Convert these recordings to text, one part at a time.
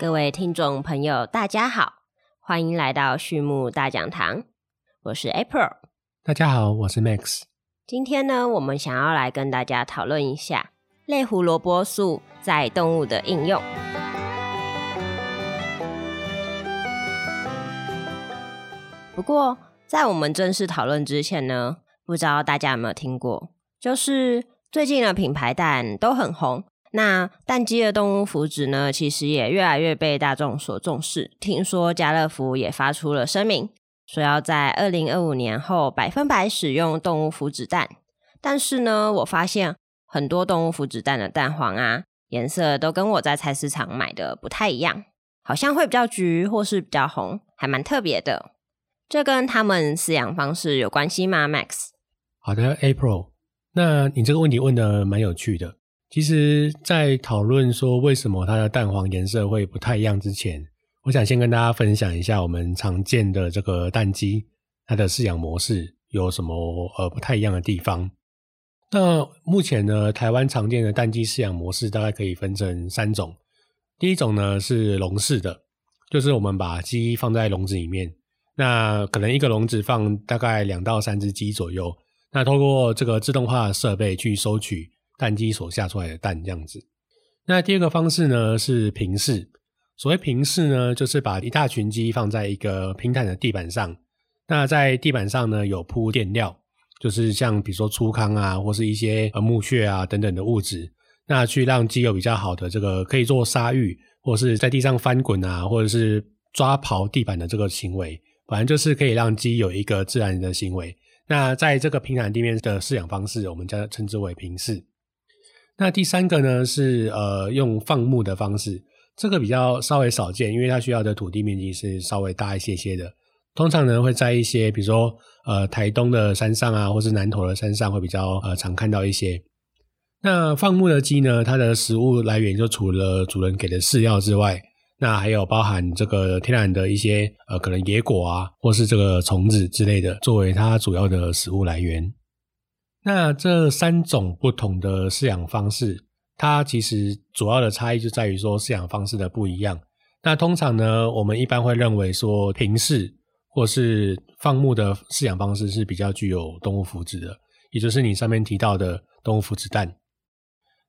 各位听众朋友，大家好，欢迎来到畜牧大讲堂，我是 April。大家好，我是 Max。今天呢，我们想要来跟大家讨论一下类胡萝卜素在动物的应用。不过，在我们正式讨论之前呢，不知道大家有没有听过，就是最近的品牌蛋都很红。那蛋鸡的动物福祉呢，其实也越来越被大众所重视。听说家乐福也发出了声明，说要在二零二五年后百分百使用动物福祉蛋。但是呢，我发现很多动物福祉蛋的蛋黄啊，颜色都跟我在菜市场买的不太一样，好像会比较橘或是比较红，还蛮特别的。这跟他们饲养方式有关系吗，Max？好的，April，那你这个问题问的蛮有趣的。其实，在讨论说为什么它的蛋黄颜色会不太一样之前，我想先跟大家分享一下我们常见的这个蛋鸡它的饲养模式有什么呃不太一样的地方。那目前呢，台湾常见的蛋鸡饲养模式大概可以分成三种。第一种呢是笼式的，就是我们把鸡放在笼子里面，那可能一个笼子放大概两到三只鸡左右，那通过这个自动化设备去收取。蛋鸡所下出来的蛋这样子。那第二个方式呢是平式。所谓平式呢，就是把一大群鸡放在一个平坦的地板上。那在地板上呢有铺垫料，就是像比如说粗糠啊，或是一些呃木屑啊等等的物质，那去让鸡有比较好的这个可以做沙浴，或是在地上翻滚啊，或者是抓刨地板的这个行为，反正就是可以让鸡有一个自然的行为。那在这个平坦地面的饲养方式，我们将称之为平式。那第三个呢是呃用放牧的方式，这个比较稍微少见，因为它需要的土地面积是稍微大一些些的。通常呢会在一些比如说呃台东的山上啊，或是南投的山上会比较呃常看到一些。那放牧的鸡呢，它的食物来源就除了主人给的饲料之外，那还有包含这个天然的一些呃可能野果啊，或是这个虫子之类的，作为它主要的食物来源。那这三种不同的饲养方式，它其实主要的差异就在于说饲养方式的不一样。那通常呢，我们一般会认为说平饲或是放牧的饲养方式是比较具有动物福祉的，也就是你上面提到的动物福祉蛋。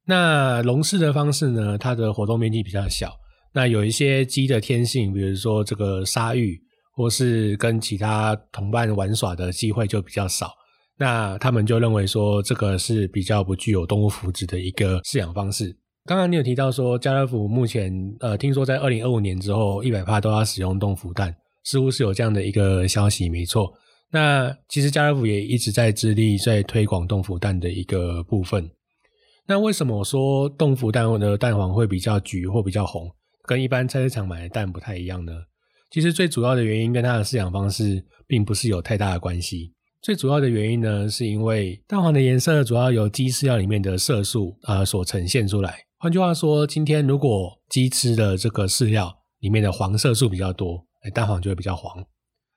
那笼式的方式呢，它的活动面积比较小，那有一些鸡的天性，比如说这个沙域或是跟其他同伴玩耍的机会就比较少。那他们就认为说，这个是比较不具有动物福祉的一个饲养方式。刚刚你有提到说，家乐福目前呃，听说在二零二五年之后，一百帕都要使用冻福蛋，似乎是有这样的一个消息，没错。那其实家乐福也一直在致力在推广冻福蛋的一个部分。那为什么我说冻福蛋的蛋黄会比较橘或比较红，跟一般菜市场买的蛋不太一样呢？其实最主要的原因跟它的饲养方式并不是有太大的关系。最主要的原因呢，是因为蛋黄的颜色主要由鸡饲料里面的色素啊所呈现出来。换句话说，今天如果鸡吃的这个饲料里面的黄色素比较多，哎，蛋黄就会比较黄。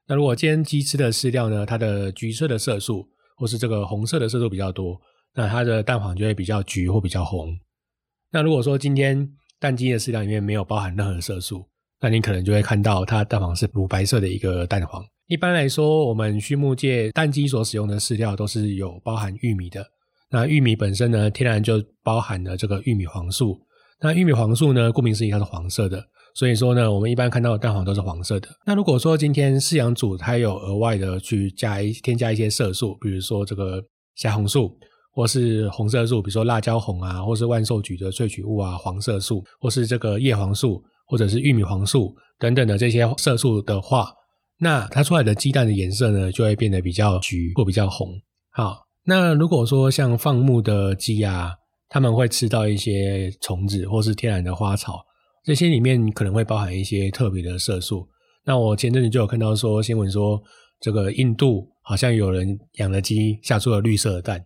那如果今天鸡吃的饲料呢，它的橘色的色素或是这个红色的色素比较多，那它的蛋黄就会比较橘或比较红。那如果说今天蛋鸡的饲料里面没有包含任何色素，那你可能就会看到它蛋黄是乳白色的一个蛋黄。一般来说，我们畜牧界蛋鸡所使用的饲料都是有包含玉米的。那玉米本身呢，天然就包含了这个玉米黄素。那玉米黄素呢，顾名思义它是黄色的，所以说呢，我们一般看到的蛋黄都是黄色的。那如果说今天饲养组它有额外的去加一添加一些色素，比如说这个虾红素，或是红色素，比如说辣椒红啊，或是万寿菊的萃取物啊，黄色素，或是这个叶黄素，或者是玉米黄素等等的这些色素的话。那它出来的鸡蛋的颜色呢，就会变得比较橘或比较红。好，那如果说像放牧的鸡啊，他们会吃到一些虫子或是天然的花草，这些里面可能会包含一些特别的色素。那我前阵子就有看到说新闻说，这个印度好像有人养了鸡下出了绿色的蛋，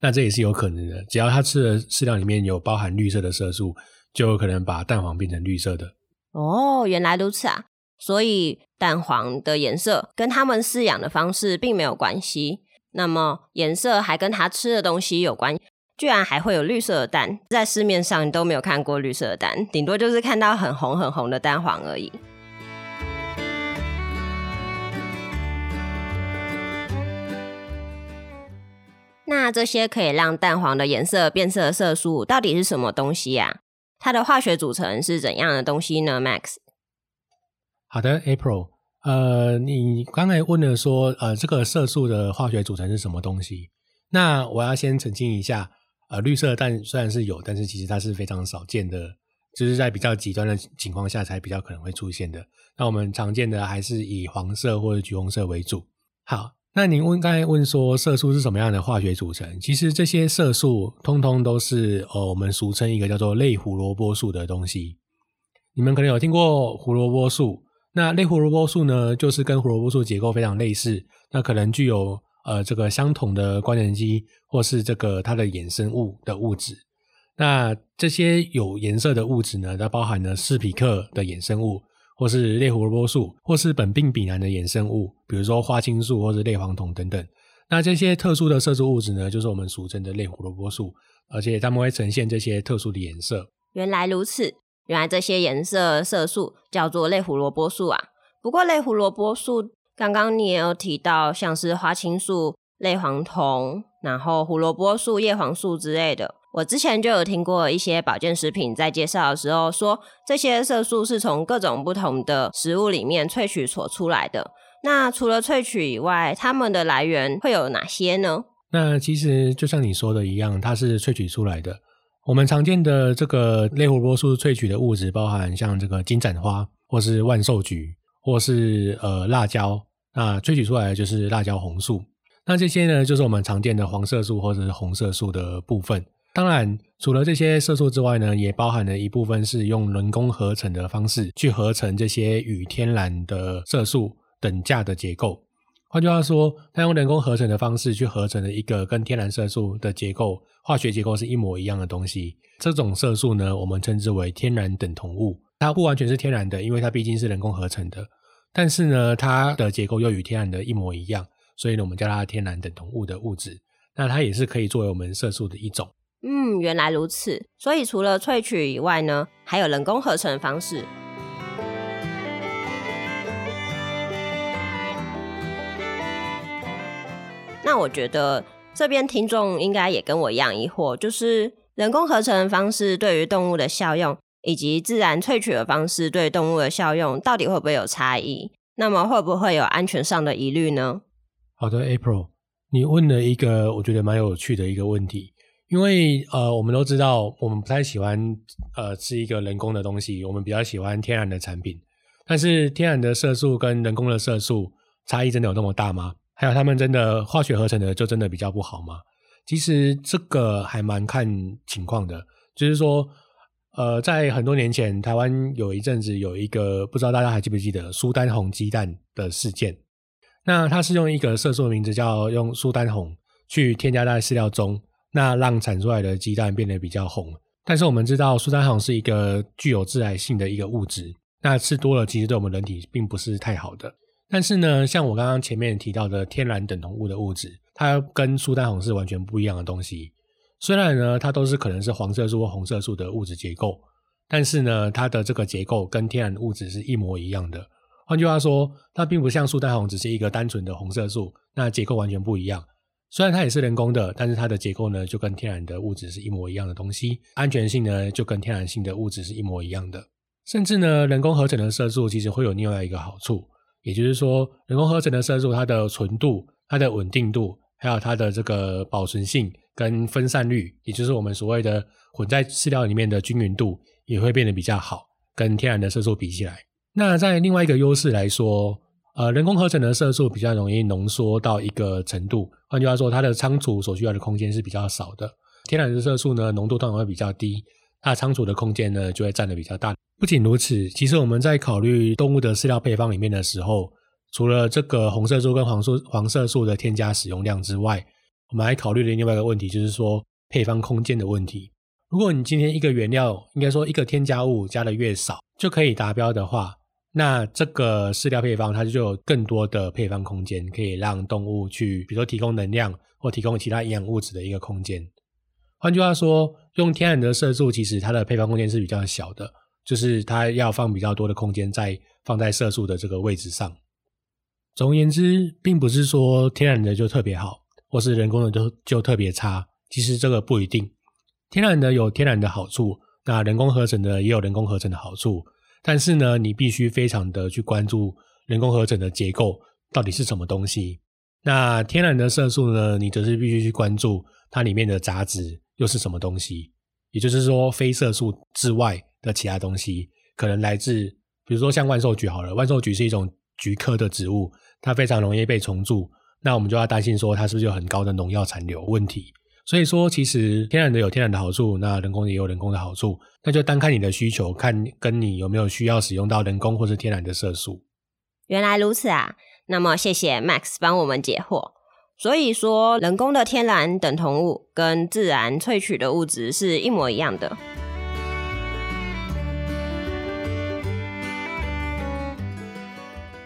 那这也是有可能的。只要它吃的饲料里面有包含绿色的色素，就有可能把蛋黄变成绿色的。哦，原来如此啊！所以蛋黄的颜色跟它们饲养的方式并没有关系，那么颜色还跟它吃的东西有关。居然还会有绿色的蛋，在市面上都没有看过绿色的蛋，顶多就是看到很红很红的蛋黄而已。那这些可以让蛋黄的颜色变色的色素到底是什么东西呀？它的化学组成是怎样的东西呢？Max，好的，April，呃，你刚才问了说，呃，这个色素的化学组成是什么东西？那我要先澄清一下，呃，绿色的蛋虽然是有，但是其实它是非常少见的，就是在比较极端的情况下才比较可能会出现的。那我们常见的还是以黄色或者橘红色为主。好。那您问刚才问说色素是什么样的化学组成？其实这些色素通通都是呃我们俗称一个叫做类胡萝卜素的东西。你们可能有听过胡萝卜素，那类胡萝卜素呢，就是跟胡萝卜素结构非常类似，那可能具有呃这个相同的关联基或是这个它的衍生物的物质。那这些有颜色的物质呢，它包含了斯匹克的衍生物。或是类胡萝卜素，或是苯并芘胺的衍生物，比如说花青素或者类黄酮等等。那这些特殊的色素物质呢，就是我们俗称的类胡萝卜素，而且它们会呈现这些特殊的颜色。原来如此，原来这些颜色色素叫做类胡萝卜素啊。不过类胡萝卜素，刚刚你也有提到，像是花青素、类黄酮，然后胡萝卜素、叶黄素之类的。我之前就有听过一些保健食品在介绍的时候说，这些色素是从各种不同的食物里面萃取所出来的。那除了萃取以外，它们的来源会有哪些呢？那其实就像你说的一样，它是萃取出来的。我们常见的这个类胡萝卜素萃取的物质，包含像这个金盏花，或是万寿菊，或是呃辣椒。那萃取出来的就是辣椒红素。那这些呢，就是我们常见的黄色素或者是红色素的部分。当然，除了这些色素之外呢，也包含了一部分是用人工合成的方式去合成这些与天然的色素等价的结构。换句话说，它用人工合成的方式去合成了一个跟天然色素的结构、化学结构是一模一样的东西。这种色素呢，我们称之为天然等同物。它不完全是天然的，因为它毕竟是人工合成的。但是呢，它的结构又与天然的一模一样，所以呢，我们叫它天然等同物的物质。那它也是可以作为我们色素的一种。嗯，原来如此。所以除了萃取以外呢，还有人工合成方式。那我觉得这边听众应该也跟我一样疑惑，就是人工合成的方式对于动物的效用，以及自然萃取的方式对动物的效用，到底会不会有差异？那么会不会有安全上的疑虑呢？好的，April，你问了一个我觉得蛮有趣的一个问题。因为呃，我们都知道，我们不太喜欢呃吃一个人工的东西，我们比较喜欢天然的产品。但是天然的色素跟人工的色素差异真的有那么大吗？还有他们真的化学合成的就真的比较不好吗？其实这个还蛮看情况的。就是说，呃，在很多年前，台湾有一阵子有一个不知道大家还记不记得苏丹红鸡蛋的事件。那它是用一个色素的名字叫用苏丹红去添加在饲料中。那让产出来的鸡蛋变得比较红，但是我们知道苏丹红是一个具有致癌性的一个物质，那吃多了其实对我们人体并不是太好的。但是呢，像我刚刚前面提到的天然等同物的物质，它跟苏丹红是完全不一样的东西。虽然呢，它都是可能是黄色素或红色素的物质结构，但是呢，它的这个结构跟天然物质是一模一样的。换句话说，它并不像苏丹红只是一个单纯的红色素，那结构完全不一样。虽然它也是人工的，但是它的结构呢就跟天然的物质是一模一样的东西，安全性呢就跟天然性的物质是一模一样的。甚至呢，人工合成的色素其实会有另外一个好处，也就是说，人工合成的色素它的纯度、它的稳定度，还有它的这个保存性跟分散率，也就是我们所谓的混在饲料里面的均匀度，也会变得比较好，跟天然的色素比起来。那在另外一个优势来说。呃，人工合成的色素比较容易浓缩到一个程度，换句话说，它的仓储所需要的空间是比较少的。天然的色素呢，浓度通常会比较低，它仓储的空间呢就会占的比较大。不仅如此，其实我们在考虑动物的饲料配方里面的时候，除了这个红色素跟黄素黄色素的添加使用量之外，我们还考虑了另外一个问题，就是说配方空间的问题。如果你今天一个原料，应该说一个添加物加的越少，就可以达标的话。那这个饲料配方，它就有更多的配方空间，可以让动物去，比如说提供能量或提供其他营养物质的一个空间。换句话说，用天然的色素，其实它的配方空间是比较小的，就是它要放比较多的空间在放在色素的这个位置上。总而言之，并不是说天然的就特别好，或是人工的就就特别差。其实这个不一定，天然的有天然的好处，那人工合成的也有人工合成的好处。但是呢，你必须非常的去关注人工合成的结构到底是什么东西。那天然的色素呢，你则是必须去关注它里面的杂质又是什么东西。也就是说，非色素之外的其他东西，可能来自，比如说像万寿菊好了，万寿菊是一种菊科的植物，它非常容易被虫蛀，那我们就要担心说它是不是有很高的农药残留问题。所以说，其实天然的有天然的好处，那人工也有人工的好处，那就单看你的需求，看跟你有没有需要使用到人工或是天然的色素。原来如此啊！那么谢谢 Max 帮我们解惑。所以说，人工的天然等同物跟自然萃取的物质是一模一样的。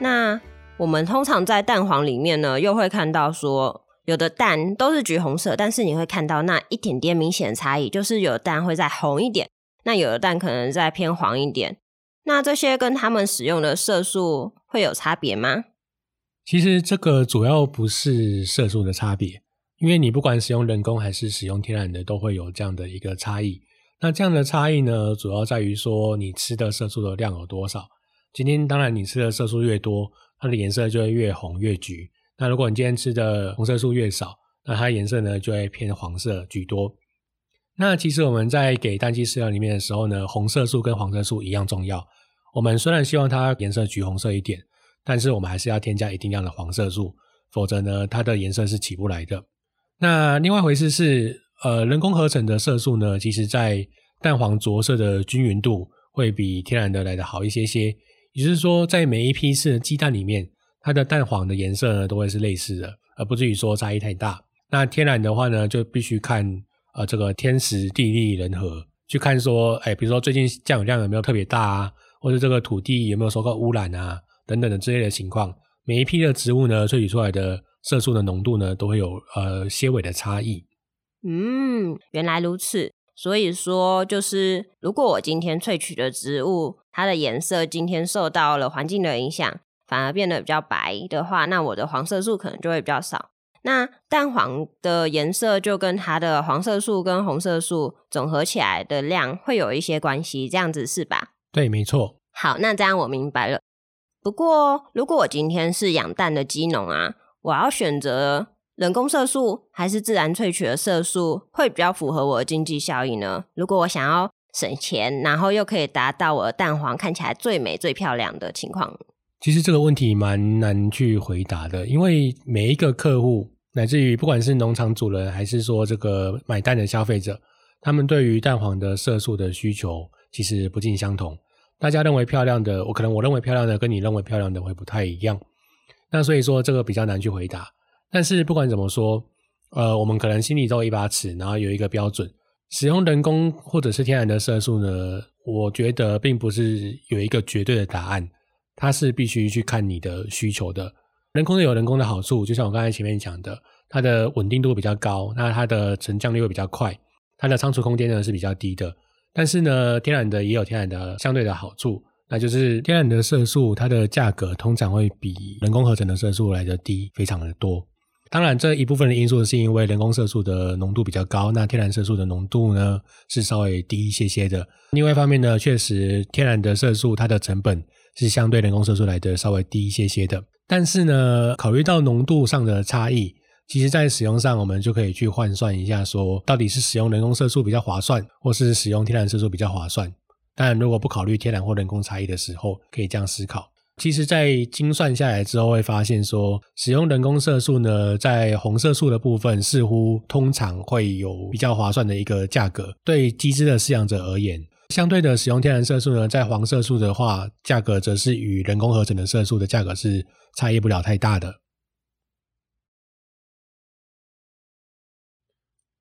那我们通常在蛋黄里面呢，又会看到说。有的蛋都是橘红色，但是你会看到那一点点明显的差异，就是有的蛋会再红一点，那有的蛋可能再偏黄一点。那这些跟他们使用的色素会有差别吗？其实这个主要不是色素的差别，因为你不管使用人工还是使用天然的，都会有这样的一个差异。那这样的差异呢，主要在于说你吃的色素的量有多少。今天当然你吃的色素越多，它的颜色就会越红越橘。那如果你今天吃的红色素越少，那它颜色呢就会偏黄色居多。那其实我们在给蛋鸡饲料里面的时候呢，红色素跟黄色素一样重要。我们虽然希望它颜色橘红色一点，但是我们还是要添加一定量的黄色素，否则呢它的颜色是起不来的。那另外一回事是，呃，人工合成的色素呢，其实在蛋黄着色的均匀度会比天然的来的好一些些。也就是说，在每一批次的鸡蛋里面。它的蛋黄的颜色呢，都会是类似的，而不至于说差异太大。那天然的话呢，就必须看呃这个天时地利人和，去看说，哎，比如说最近降雨量有没有特别大啊，或者这个土地有没有受到污染啊，等等的之类的情况。每一批的植物呢，萃取出来的色素的浓度呢，都会有呃些微的差异。嗯，原来如此。所以说，就是如果我今天萃取的植物，它的颜色今天受到了环境的影响。反而变得比较白的话，那我的黄色素可能就会比较少。那蛋黄的颜色就跟它的黄色素跟红色素总合起来的量会有一些关系，这样子是吧？对，没错。好，那这样我明白了。不过，如果我今天是养蛋的鸡农啊，我要选择人工色素还是自然萃取的色素，会比较符合我的经济效益呢？如果我想要省钱，然后又可以达到我的蛋黄看起来最美、最漂亮的情况。其实这个问题蛮难去回答的，因为每一个客户，乃至于不管是农场主人，还是说这个买蛋的消费者，他们对于蛋黄的色素的需求其实不尽相同。大家认为漂亮的，我可能我认为漂亮的，跟你认为漂亮的会不太一样。那所以说这个比较难去回答。但是不管怎么说，呃，我们可能心里都有一把尺，然后有一个标准。使用人工或者是天然的色素呢，我觉得并不是有一个绝对的答案。它是必须去看你的需求的，人工的有人工的好处，就像我刚才前面讲的，它的稳定度比较高，那它的沉降率会比较快，它的仓储空间呢是比较低的。但是呢，天然的也有天然的相对的好处，那就是天然的色素，它的价格通常会比人工合成的色素来的低，非常的多。当然，这一部分的因素是因为人工色素的浓度比较高，那天然色素的浓度呢是稍微低一些些的。另外一方面呢，确实天然的色素它的成本。是相对人工色素来的稍微低一些些的，但是呢，考虑到浓度上的差异，其实在使用上我们就可以去换算一下，说到底是使用人工色素比较划算，或是使用天然色素比较划算。当然，如果不考虑天然或人工差异的时候，可以这样思考。其实，在精算下来之后，会发现说，使用人工色素呢，在红色素的部分似乎通常会有比较划算的一个价格，对鸡只的饲养者而言。相对的，使用天然色素呢，在黄色素的话，价格则是与人工合成的色素的价格是差异不了太大的。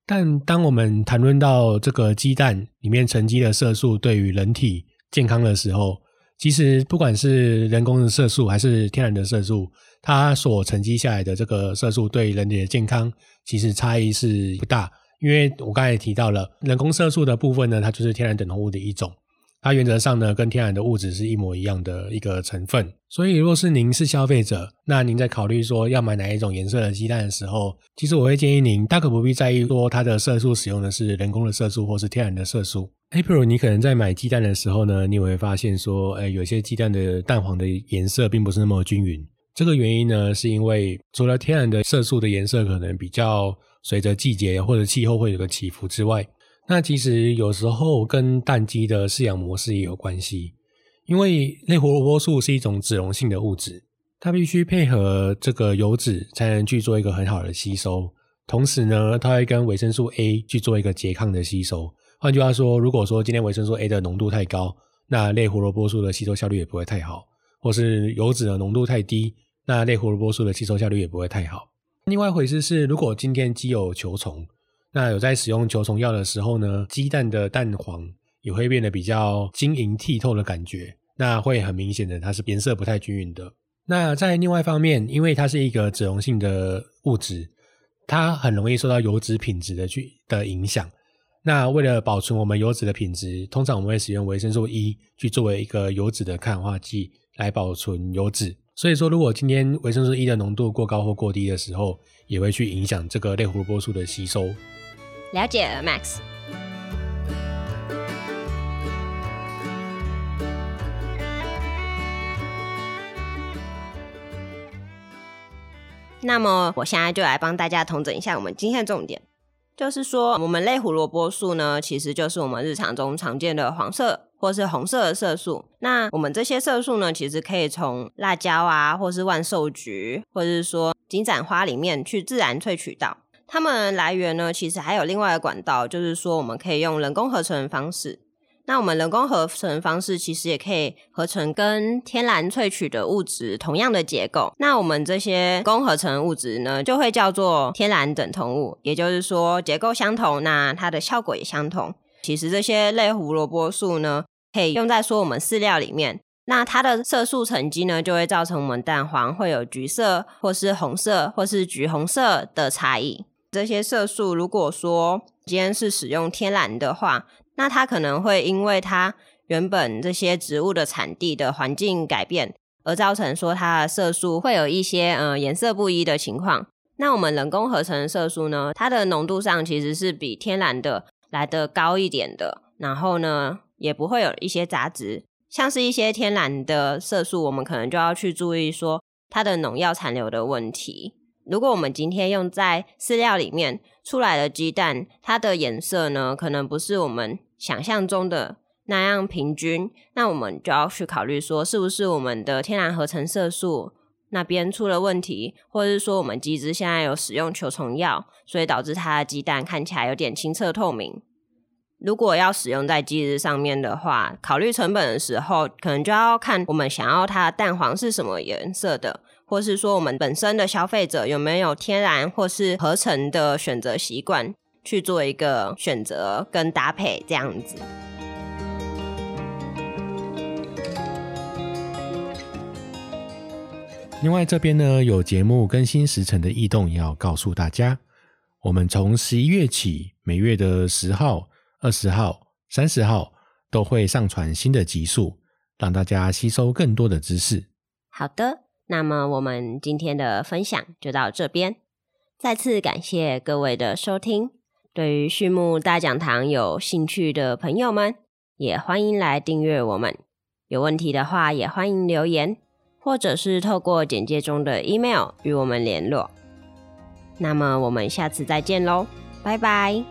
但当我们谈论到这个鸡蛋里面沉积的色素对于人体健康的时候，其实不管是人工的色素还是天然的色素，它所沉积下来的这个色素对人体的健康其实差异是不大。因为我刚才也提到了人工色素的部分呢，它就是天然等同物的一种。它原则上呢，跟天然的物质是一模一样的一个成分。所以，若是您是消费者，那您在考虑说要买哪一种颜色的鸡蛋的时候，其实我会建议您大可不必在意说它的色素使用的是人工的色素或是天然的色素。April，你可能在买鸡蛋的时候呢，你会发现说，哎，有些鸡蛋的蛋黄的颜色并不是那么均匀。这个原因呢，是因为除了天然的色素的颜色可能比较随着季节或者气候会有个起伏之外。那其实有时候跟蛋鸡的饲养模式也有关系，因为类胡萝卜素是一种脂溶性的物质，它必须配合这个油脂才能去做一个很好的吸收。同时呢，它会跟维生素 A 去做一个拮抗的吸收。换句话说，如果说今天维生素 A 的浓度太高，那类胡萝卜素的吸收效率也不会太好；或是油脂的浓度太低，那类胡萝卜素的吸收效率也不会太好。另外一回事是，如果今天鸡有球虫。那有在使用球虫药的时候呢，鸡蛋的蛋黄也会变得比较晶莹剔透的感觉，那会很明显的它是颜色不太均匀的。那在另外一方面，因为它是一个脂溶性的物质，它很容易受到油脂品质的去的影响。那为了保存我们油脂的品质，通常我们会使用维生素 E 去作为一个油脂的抗氧化剂来保存油脂。所以说，如果今天维生素 E 的浓度过高或过低的时候，也会去影响这个类胡萝卜素的吸收。了解了，Max。那么，我现在就来帮大家统整一下我们今天的重点，就是说，我们类胡萝卜素呢，其实就是我们日常中常见的黄色或是红色的色素。那我们这些色素呢，其实可以从辣椒啊，或是万寿菊，或者是说金盏花里面去自然萃取到。它们来源呢，其实还有另外的管道，就是说我们可以用人工合成的方式。那我们人工合成方式其实也可以合成跟天然萃取的物质同样的结构。那我们这些工合成物质呢，就会叫做天然等同物，也就是说结构相同，那它的效果也相同。其实这些类胡萝卜素呢，可以用在说我们饲料里面，那它的色素沉积呢，就会造成我们蛋黄会有橘色或是红色或是橘红色的差异。这些色素，如果说今天是使用天然的话，那它可能会因为它原本这些植物的产地的环境改变，而造成说它的色素会有一些呃颜色不一的情况。那我们人工合成的色素呢，它的浓度上其实是比天然的来的高一点的，然后呢也不会有一些杂质，像是一些天然的色素，我们可能就要去注意说它的农药残留的问题。如果我们今天用在饲料里面出来的鸡蛋，它的颜色呢，可能不是我们想象中的那样平均，那我们就要去考虑说，是不是我们的天然合成色素那边出了问题，或者是说我们鸡只现在有使用球虫药，所以导致它的鸡蛋看起来有点清澈透明。如果要使用在鸡只上面的话，考虑成本的时候，可能就要看我们想要它的蛋黄是什么颜色的。或是说，我们本身的消费者有没有天然或是合成的选择习惯，去做一个选择跟搭配这样子。另外，这边呢有节目更新时程的异动，要告诉大家，我们从十一月起，每月的十号、二十号、三十号都会上传新的集数，让大家吸收更多的知识。好的。那么我们今天的分享就到这边，再次感谢各位的收听。对于畜牧大讲堂有兴趣的朋友们，也欢迎来订阅我们。有问题的话，也欢迎留言，或者是透过简介中的 email 与我们联络。那么我们下次再见喽，拜拜。